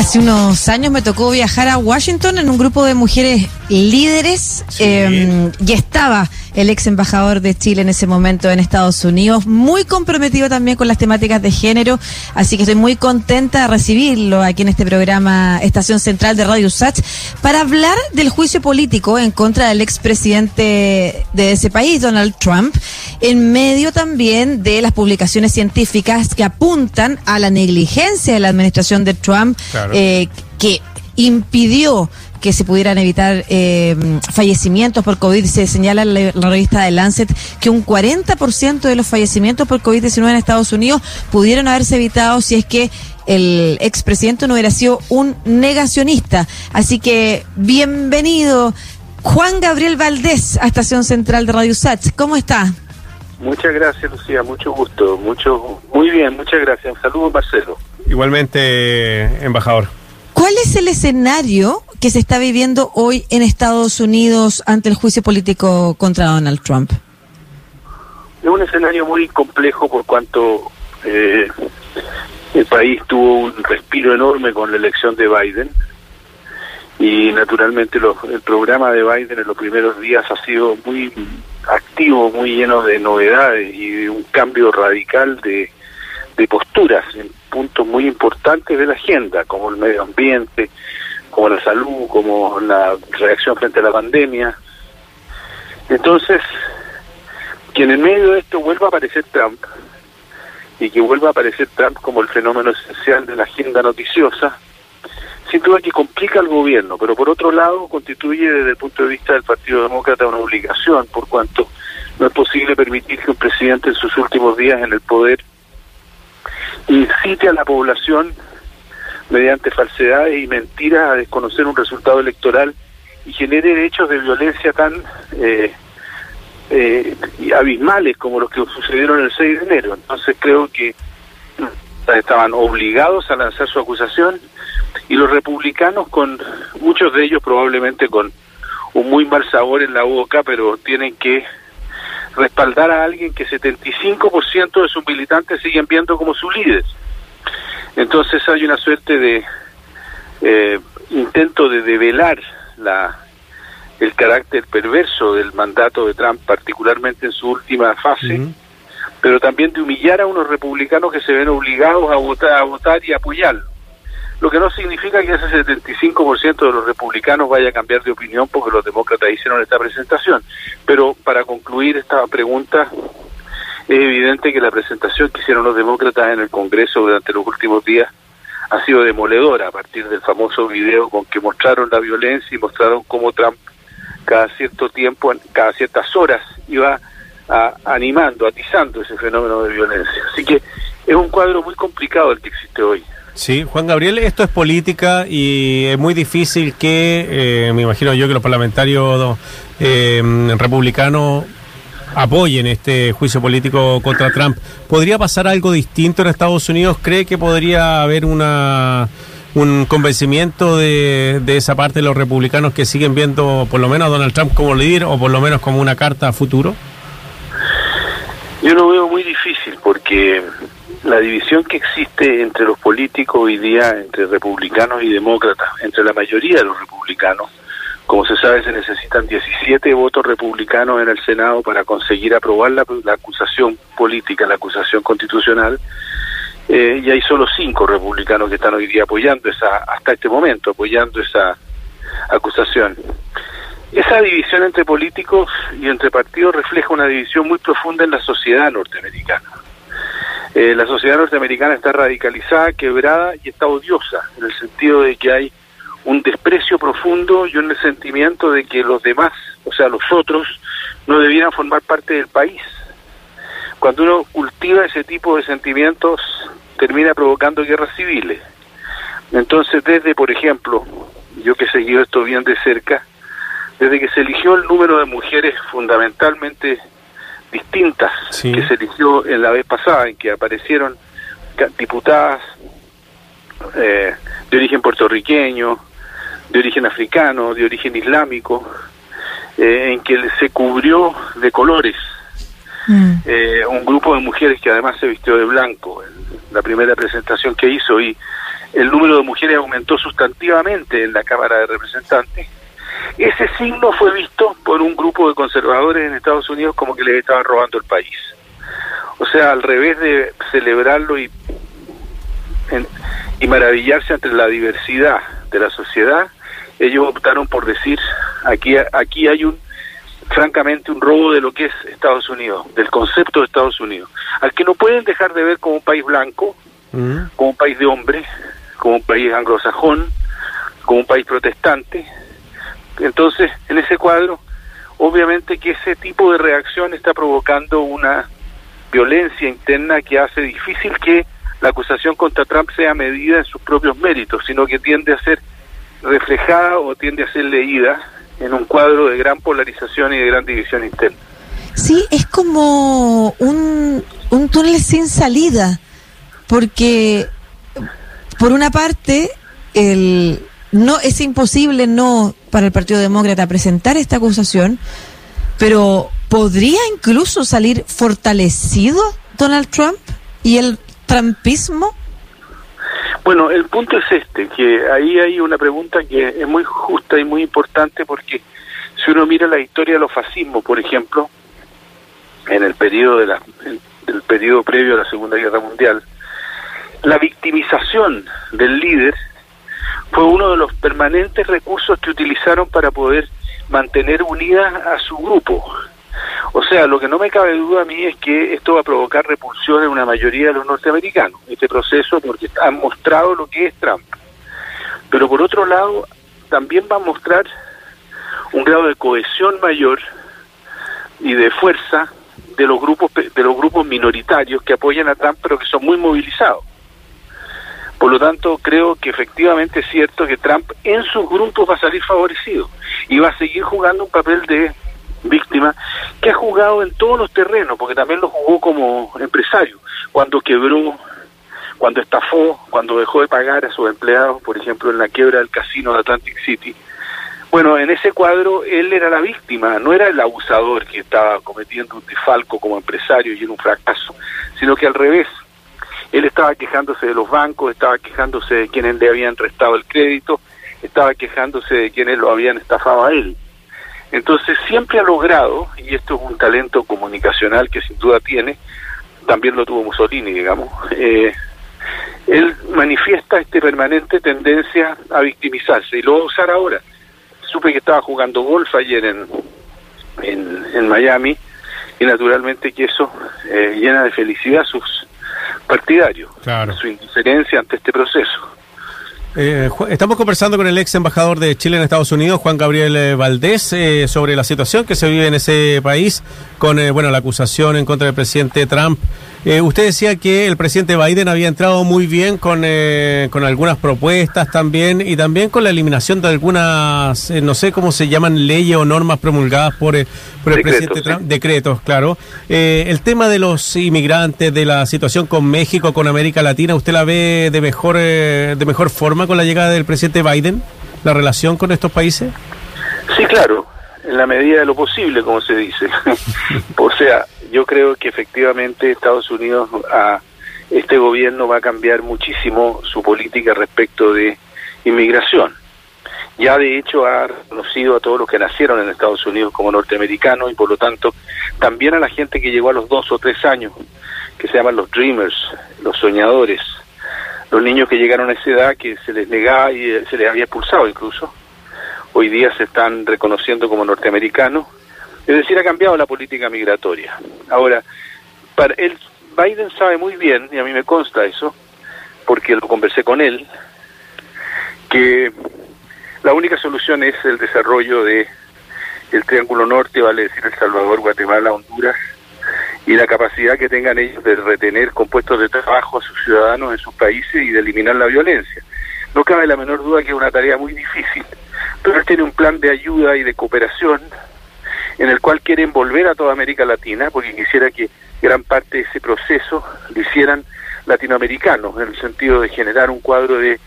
Hace unos años me tocó viajar a Washington en un grupo de mujeres líderes eh, y estaba el ex embajador de Chile en ese momento en Estados Unidos, muy comprometido también con las temáticas de género, así que estoy muy contenta de recibirlo aquí en este programa Estación Central de Radio Sach para hablar del juicio político en contra del expresidente de ese país, Donald Trump, en medio también de las publicaciones científicas que apuntan a la negligencia de la administración de Trump, eh, que impidió que se pudieran evitar eh, fallecimientos por COVID. Se señala en la, revista de Lancet que un 40% de los fallecimientos por COVID-19 en Estados Unidos pudieron haberse evitado si es que el expresidente no hubiera sido un negacionista. Así que bienvenido Juan Gabriel Valdés a Estación Central de Radio Sach. ¿Cómo está? Muchas gracias, Lucía. Mucho gusto. Mucho, muy bien, muchas gracias. Un saludo, Marcelo. Igualmente, embajador. ¿Cuál es el escenario que se está viviendo hoy en Estados Unidos ante el juicio político contra Donald Trump? Es un escenario muy complejo por cuanto eh, el país tuvo un respiro enorme con la elección de Biden y naturalmente el programa de Biden en los primeros días ha sido muy activo, muy lleno de novedades y de un cambio radical de, posturas puntos muy importantes de la agenda, como el medio ambiente, como la salud, como la reacción frente a la pandemia. Entonces, que en el medio de esto vuelva a aparecer Trump, y que vuelva a aparecer Trump como el fenómeno esencial de la agenda noticiosa, sin duda que complica al gobierno, pero por otro lado constituye desde el punto de vista del Partido Demócrata una obligación, por cuanto no es posible permitir que un presidente en sus últimos días en el poder incite a la población mediante falsedades y mentiras a desconocer un resultado electoral y genere hechos de violencia tan eh, eh, abismales como los que sucedieron el 6 de enero. Entonces creo que estaban obligados a lanzar su acusación y los republicanos con muchos de ellos probablemente con un muy mal sabor en la boca, pero tienen que respaldar a alguien que 75% de sus militantes siguen viendo como su líder. Entonces hay una suerte de eh, intento de develar la, el carácter perverso del mandato de Trump, particularmente en su última fase, pero también de humillar a unos republicanos que se ven obligados a votar, a votar y apoyarlo. Lo que no significa que ese 75% de los republicanos vaya a cambiar de opinión porque los demócratas hicieron esta presentación. Pero para concluir esta pregunta, es evidente que la presentación que hicieron los demócratas en el Congreso durante los últimos días ha sido demoledora a partir del famoso video con que mostraron la violencia y mostraron cómo Trump cada cierto tiempo, cada ciertas horas iba animando, atizando ese fenómeno de violencia. Así que es un cuadro muy complicado el que existe hoy. Sí, Juan Gabriel, esto es política y es muy difícil que, eh, me imagino yo que los parlamentarios eh, republicanos apoyen este juicio político contra Trump. ¿Podría pasar algo distinto en Estados Unidos? ¿Cree que podría haber una un convencimiento de, de esa parte de los republicanos que siguen viendo por lo menos a Donald Trump como líder o por lo menos como una carta a futuro? Yo lo veo muy difícil porque la división que existe entre los políticos hoy día, entre republicanos y demócratas, entre la mayoría de los republicanos, como se sabe, se necesitan 17 votos republicanos en el Senado para conseguir aprobar la, acusación política, la acusación constitucional, eh, y hay solo cinco republicanos que están hoy día apoyando esa, hasta este momento, apoyando esa acusación. Esa división entre políticos y entre partidos refleja una división muy profunda en la sociedad norteamericana. Eh, la sociedad norteamericana está radicalizada, quebrada y está odiosa, en el sentido de que hay un desprecio profundo y un sentimiento de que los demás, o sea, los otros, no debieran formar parte del país. Cuando uno cultiva ese tipo de sentimientos, termina provocando guerras civiles. Entonces, desde, por ejemplo, yo que he seguido esto bien de cerca, desde que se eligió el número de mujeres fundamentalmente distintas que se eligió en la vez pasada, en que aparecieron diputadas eh, de origen puertorriqueño, de origen africano, de origen islámico, eh, en que se cubrió de colores mm. eh, un grupo de mujeres que además se vistió de blanco, en la primera presentación que hizo, y el número de mujeres aumentó sustantivamente en la Cámara de Representantes, ese signo fue visto por un grupo de conservadores en Estados Unidos como que les estaban robando el país. O sea, al revés de celebrarlo y, y maravillarse ante la diversidad de la sociedad, ellos optaron por decir, aquí, aquí hay un, francamente, un robo de lo que es Estados Unidos, del concepto de Estados Unidos, al que no pueden dejar de ver como un país blanco, como un país de hombres, como un país anglosajón, como un país protestante. Entonces, en ese cuadro, obviamente que ese tipo de reacción está provocando una violencia interna que hace difícil que la acusación contra Trump sea medida en sus propios méritos, sino que tiende a ser reflejada o tiende a ser leída en un cuadro de gran polarización y de gran división interna. Sí, es como un, un túnel sin salida, porque por una parte, el, no es imposible no para el Partido Demócrata presentar esta acusación, pero podría incluso salir fortalecido Donald Trump y el trumpismo. Bueno, el punto es este, que ahí hay una pregunta que es muy justa y muy importante porque si uno mira la historia de los fascismos, por ejemplo, en el periodo de la, el periodo previo a la Segunda Guerra Mundial, la victimización del líder fue uno de los permanentes recursos que utilizaron para poder mantener unida a su grupo. O sea, lo que no me cabe duda a mí es que esto va a provocar repulsión en una mayoría de los norteamericanos, este proceso, porque han mostrado lo que es Trump. Pero por otro lado, también va a mostrar un grado de cohesión mayor y de fuerza de los grupos de los grupos minoritarios que apoyan a Trump pero que son muy movilizados. Por lo tanto, creo que efectivamente es cierto que Trump en sus grupos va a salir favorecido y va a seguir jugando un papel de víctima que ha jugado en todos los terrenos, porque también lo jugó como empresario, cuando quebró, cuando estafó, cuando dejó de pagar a sus empleados, por ejemplo, en la quiebra del casino de Atlantic City. Bueno, en ese cuadro él era la víctima, no era el abusador que estaba cometiendo un desfalco como empresario y en un fracaso, sino que al revés, él estaba quejándose de los bancos, estaba quejándose de quienes le habían restado el crédito, estaba quejándose de quienes lo habían estafado a él. Entonces siempre ha logrado, y esto es un talento comunicacional que sin duda tiene, también lo tuvo Mussolini, digamos, eh, él manifiesta esta permanente tendencia a victimizarse y lo va a usar ahora. Supe que estaba jugando golf ayer en, en, Miami y naturalmente que eso eh, llena de felicidad sus partidario, su indiferencia ante este proceso. Eh, estamos conversando con el ex embajador de Chile en Estados Unidos, Juan Gabriel eh, Valdés, eh, sobre la situación que se vive en ese país con bueno la acusación en contra del presidente Trump. Usted decía que el presidente Biden había entrado muy bien con, con algunas propuestas también y también con la eliminación de algunas, no sé cómo se llaman, leyes o normas promulgadas por, por el presidente Trump, decretos, claro. el tema de los inmigrantes, de la situación con México, con América Latina, ¿usted la ve de mejor, de mejor forma con la llegada del presidente Biden, la relación con estos países? Sí, claro, en la medida de lo posible, como se dice. o sea, yo creo que efectivamente Estados Unidos, a este gobierno va a cambiar muchísimo su política respecto de inmigración. Ya de hecho ha reconocido a todos los que nacieron en Estados Unidos como norteamericanos y por lo tanto también a la gente que llegó a los dos o tres años, que se llaman los dreamers, los soñadores, los niños que llegaron a esa edad que se les negaba y se les había expulsado incluso, hoy día se están reconociendo como norteamericanos es decir, ha cambiado la política migratoria. Ahora, para él, Biden sabe muy bien, y a mí me consta eso, porque lo conversé con él, que la única solución es el desarrollo de el Triángulo Norte, vale decir El Salvador, Guatemala, Honduras, y la capacidad que tengan ellos de retener con puestos de trabajo a sus ciudadanos en sus países y de eliminar la violencia. No cabe la menor duda que es una tarea muy difícil, pero él tiene un plan de ayuda y de cooperación en el cual quieren volver a toda América Latina, porque quisiera que gran parte de ese proceso lo hicieran latinoamericanos, en el sentido de generar un cuadro de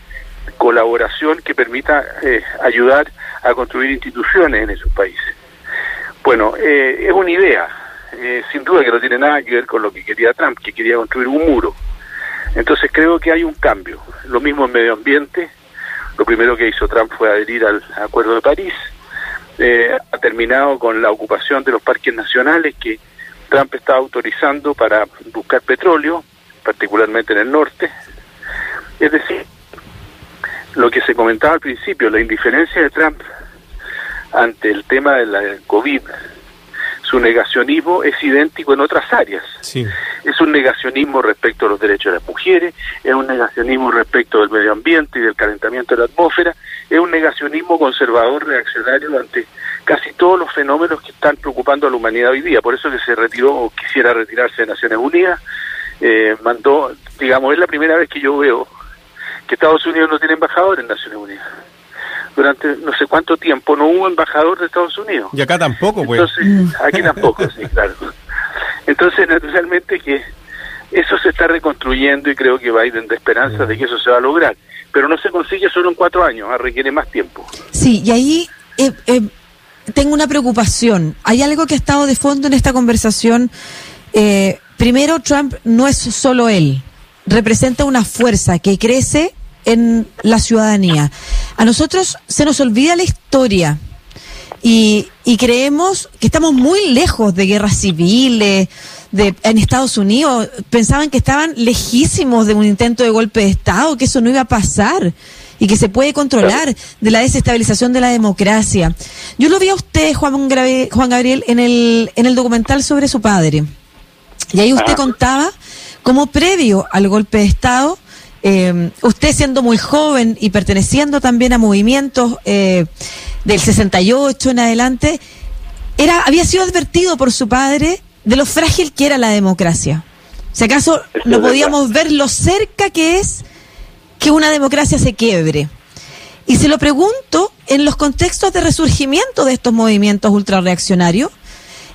colaboración que permita eh, ayudar a construir instituciones en esos países. Bueno, eh, es una idea, eh, sin duda que no tiene nada que ver con lo que quería Trump, que quería construir un muro. Entonces creo que hay un cambio. Lo mismo en medio ambiente. Lo primero que hizo Trump fue adherir al Acuerdo de París. Eh, ha terminado con la ocupación de los parques nacionales que Trump está autorizando para buscar petróleo, particularmente en el norte. Es decir, lo que se comentaba al principio, la indiferencia de Trump ante el tema de la COVID, su negacionismo es idéntico en otras áreas. Es un negacionismo respecto a los derechos de las mujeres, es un negacionismo respecto del medio ambiente y del calentamiento de la atmósfera, es un negacionismo conservador reaccionario ante casi todos los fenómenos que están preocupando a la humanidad hoy día. Por eso que se retiró o quisiera retirarse de Naciones Unidas, eh, mandó, digamos, es la primera vez que yo veo que Estados Unidos no tiene embajador en Naciones Unidas. Durante no sé cuánto tiempo no hubo embajador de Estados Unidos. Y acá tampoco, pues. Entonces, aquí tampoco, sí, claro. Entonces, naturalmente que eso se está reconstruyendo y creo que Biden da esperanza de que eso se va a lograr. Pero no se consigue solo en cuatro años, ah, requiere más tiempo. Sí, y ahí eh, eh, tengo una preocupación. Hay algo que ha estado de fondo en esta conversación. Eh, primero, Trump no es solo él representa una fuerza que crece en la ciudadanía. A nosotros se nos olvida la historia y, creemos que estamos muy lejos de guerras civiles. De, en Estados Unidos pensaban que estaban lejísimos de un intento de golpe de Estado, que eso no iba a pasar y que se puede controlar de la desestabilización de la democracia. Yo lo vi a usted, Juan, Juan Gabriel, en el, en el documental sobre su padre. Y ahí usted contaba como previo al golpe de Estado, eh, usted siendo muy joven y perteneciendo también a movimientos eh, del 68 en adelante, era, había sido advertido por su padre de lo frágil que era la democracia. Si acaso no podíamos ver lo cerca que es que una democracia se quiebre. Y se lo pregunto en los contextos de resurgimiento de estos movimientos ultrarreaccionarios,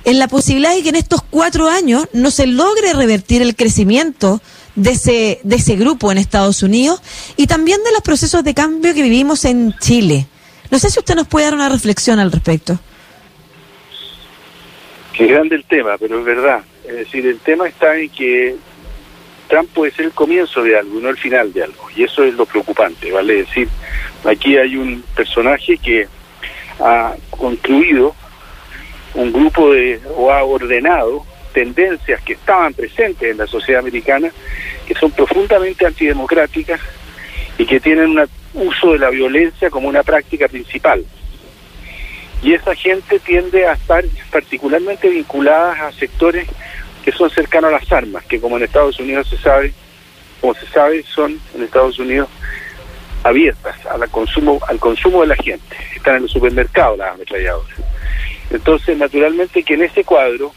en la posibilidad de que en estos cuatro años no se logre revertir el crecimiento de ese, de ese grupo en Estados Unidos y también de los procesos de cambio que vivimos en Chile. No sé si usted nos puede dar una reflexión al respecto. Qué grande el tema, pero es verdad. Es decir, el tema está en que Trump puede ser el comienzo de algo, no el final de algo. Y eso es lo preocupante, ¿vale? Es decir, aquí hay un personaje que ha construido un grupo de, o ha ordenado tendencias que estaban presentes en la sociedad americana, que son profundamente antidemocráticas y que tienen un uso de la violencia como una práctica principal. Y esa gente tiende a estar particularmente vinculada a sectores que son cercanos a las armas, que como en Estados Unidos se sabe, como se sabe, son en Estados Unidos abiertas al consumo, al consumo de la gente. Están en el supermercado las ametralladoras. Entonces, naturalmente que en ese cuadro,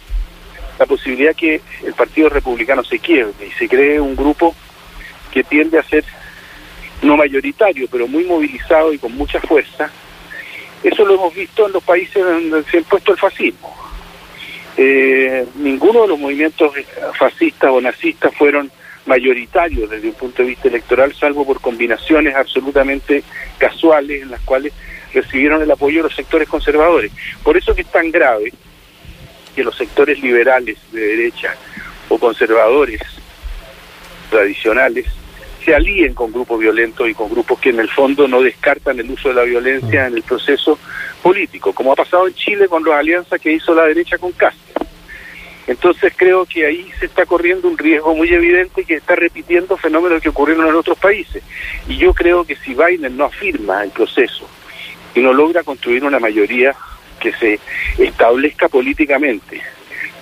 la posibilidad que el Partido Republicano se quiebre y se cree un grupo que tiende a ser no mayoritario, pero muy movilizado y con mucha fuerza, eso lo hemos visto en los países donde se ha impuesto el fascismo. Eh, ninguno de los movimientos fascistas o nazistas fueron mayoritarios desde un punto de vista electoral, salvo por combinaciones absolutamente casuales en las cuales recibieron el apoyo de los sectores conservadores. Por eso que es tan grave que los sectores liberales de derecha o conservadores tradicionales se alíen con grupos violentos y con grupos que en el fondo no descartan el uso de la violencia en el proceso político, como ha pasado en Chile con las alianzas que hizo la derecha con Castro. Entonces creo que ahí se está corriendo un riesgo muy evidente que está repitiendo fenómenos que ocurrieron en otros países. Y yo creo que si Biden no afirma el proceso y no logra construir una mayoría que se establezca políticamente,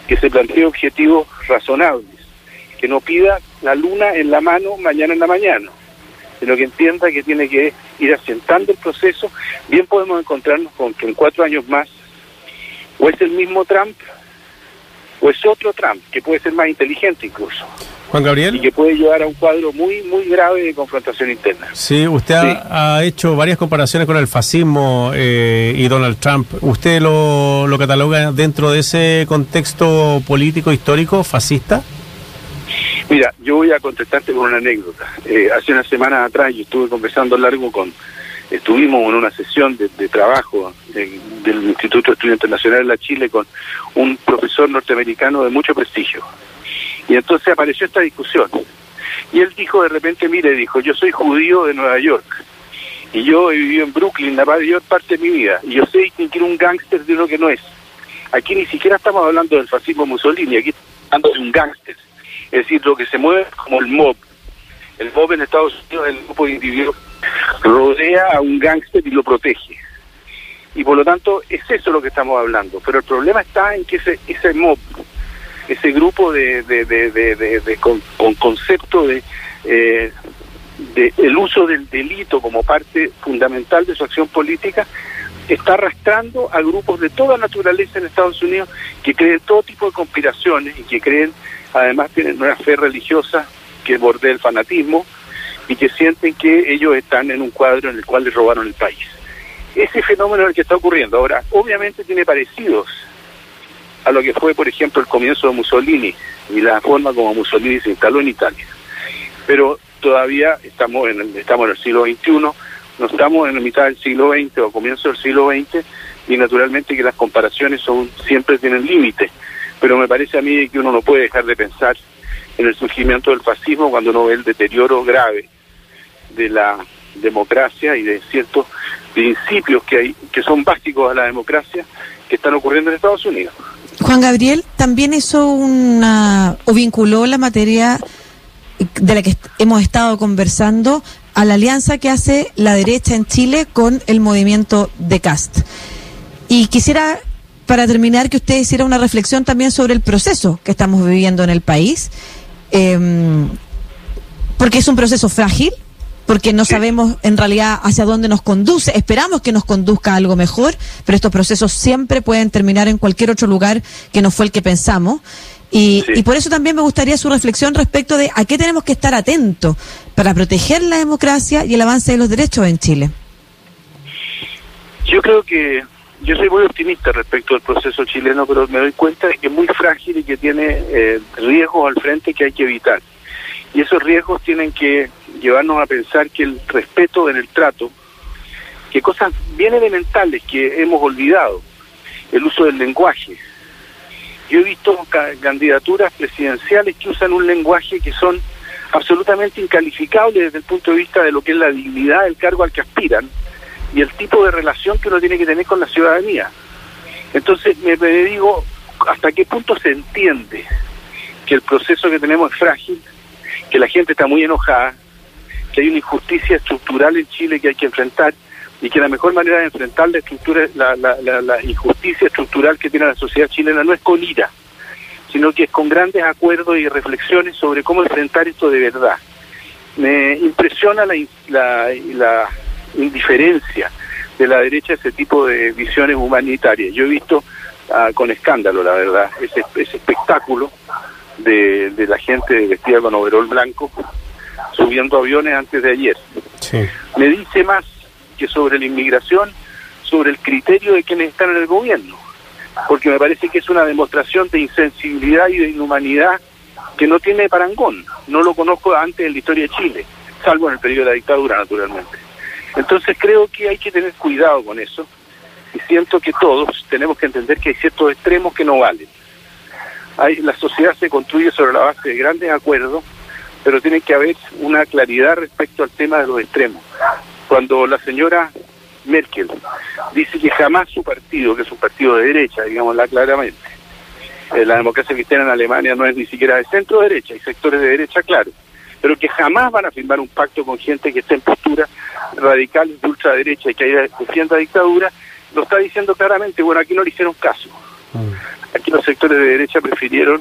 que se plantee objetivos razonables, que no pida la luna en la mano mañana en la mañana, sino que entienda que tiene que ir asentando el proceso, bien podemos encontrarnos con que en cuatro años más o es el mismo Trump o es otro Trump, que puede ser más inteligente incluso. Juan Gabriel. Y que puede llevar a un cuadro muy, muy grave de confrontación interna. Sí, usted Ha, hecho varias comparaciones con el fascismo eh, y Donald Trump. ¿Usted lo, lo cataloga dentro de ese contexto político histórico fascista? Mira, yo voy a contestarte con una anécdota. Eh, hace una semana atrás yo estuve conversando largo con, estuvimos en una sesión de, trabajo del Instituto de Estudios Internacionales de la Chile con un profesor norteamericano de mucho prestigio. Y entonces apareció esta discusión. Y él dijo de repente, mire, dijo, yo soy judío de Nueva York. Y yo he vivido en Brooklyn, la mayor parte de mi vida. Y yo sé distinguir un gángster de uno que no es. Aquí ni siquiera estamos hablando del fascismo Mussolini, aquí estamos hablando de un gángster. Es decir, lo que se mueve como el mob. El mob en Estados Unidos es el grupo de individuos rodea a un gángster y lo protege. Y por lo tanto es eso lo que estamos hablando. Pero el problema está en que ese, ese mob, ese grupo de, de, con, con, concepto de, eh, el uso del delito como parte fundamental de su acción política, está arrastrando a grupos de toda naturaleza en Estados Unidos que creen todo tipo de conspiraciones y que creen, además tienen una fe religiosa que bordea el fanatismo y que sienten que ellos están en un cuadro en el cual les robaron el país. Ese fenómeno es el que está ocurriendo. Ahora, obviamente tiene parecidos a lo que fue, por ejemplo, el comienzo de Mussolini y la forma como Mussolini se instaló en Italia. Pero todavía estamos en el, estamos en el siglo XXI, no estamos en la mitad del siglo XX o comienzo del siglo XX y naturalmente que las comparaciones son siempre tienen límites, pero me parece a mí que uno no puede dejar de pensar en el surgimiento del fascismo cuando uno ve el deterioro grave de la democracia y de ciertos principios que hay que son básicos a la democracia que están ocurriendo en Estados Unidos. Juan Gabriel también hizo una o vinculó la materia de la que hemos estado conversando a la alianza que hace la derecha en Chile con el movimiento de Cast. Y quisiera, para terminar, que usted hiciera una reflexión también sobre el proceso que estamos viviendo en el país, eh, porque es un proceso frágil, porque no sabemos en realidad hacia dónde nos conduce. Esperamos que nos conduzca a algo mejor, pero estos procesos siempre pueden terminar en cualquier otro lugar que no fue el que pensamos. Y, y, por eso también me gustaría su reflexión respecto de a qué tenemos que estar atentos para proteger la democracia y el avance de los derechos en Chile. Yo creo que yo soy muy optimista respecto al proceso chileno, pero me doy cuenta de que es muy frágil y que tiene eh, riesgos al frente que hay que evitar. Y esos riesgos tienen que llevarnos a pensar que el respeto en el trato, que cosas bien elementales que hemos olvidado, el uso del lenguaje, yo he visto candidaturas presidenciales que usan un lenguaje que son absolutamente incalificables desde el punto de vista de lo que es la dignidad del cargo al que aspiran y el tipo de relación que uno tiene que tener con la ciudadanía. Entonces me, me digo, ¿hasta qué punto se entiende que el proceso que tenemos es frágil, que la gente está muy enojada, que hay una injusticia estructural en Chile que hay que enfrentar? y que la mejor manera de enfrentar la, estructura, la, la, la, la, injusticia estructural que tiene la sociedad chilena no es con ira, sino que es con grandes acuerdos y reflexiones sobre cómo enfrentar esto de verdad. Me impresiona la, la indiferencia de la derecha a ese tipo de visiones humanitarias. Yo he visto uh, con escándalo, la verdad, ese, ese espectáculo de, de, la gente vestida con overol blanco subiendo aviones antes de ayer. Sí. Me dice más que sobre la inmigración, sobre el criterio de quienes están en el gobierno, porque me parece que es una demostración de insensibilidad y de inhumanidad que no tiene parangón. No lo conozco antes en la historia de Chile, salvo en el periodo de la dictadura, naturalmente. Entonces creo que hay que tener cuidado con eso y siento que todos tenemos que entender que hay ciertos extremos que no valen. Hay, la sociedad se construye sobre la base de grandes acuerdos, pero tiene que haber una claridad respecto al tema de los extremos cuando la señora Merkel dice que jamás su partido, que es un partido de derecha, digámosla claramente, eh, la democracia cristiana en Alemania no es ni siquiera de centro derecha, hay sectores de derecha, claro, pero que jamás van a firmar un pacto con gente que esté en postura radical de ultraderecha y que defienda dictadura, lo está diciendo claramente, bueno, aquí no le hicieron caso. Aquí los sectores de derecha prefirieron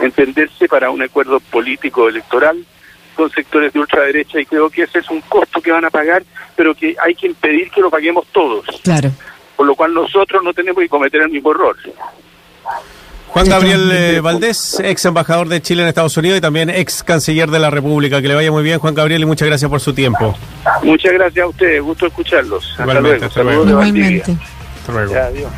entenderse para un acuerdo político electoral con sectores de ultraderecha y creo que ese es un costo que van a pagar, pero que hay que impedir que lo paguemos todos. Claro. Por lo cual nosotros no tenemos que cometer el mismo error. Juan Gabriel eh, Valdés, ex embajador de Chile en Estados Unidos y también ex canciller de la República. Que le vaya muy bien, Juan Gabriel, y muchas gracias por su tiempo. Muchas gracias a ustedes, gusto escucharlos. Igualmente, hasta luego. Hasta luego. Igualmente. Hasta luego. Ya, adiós.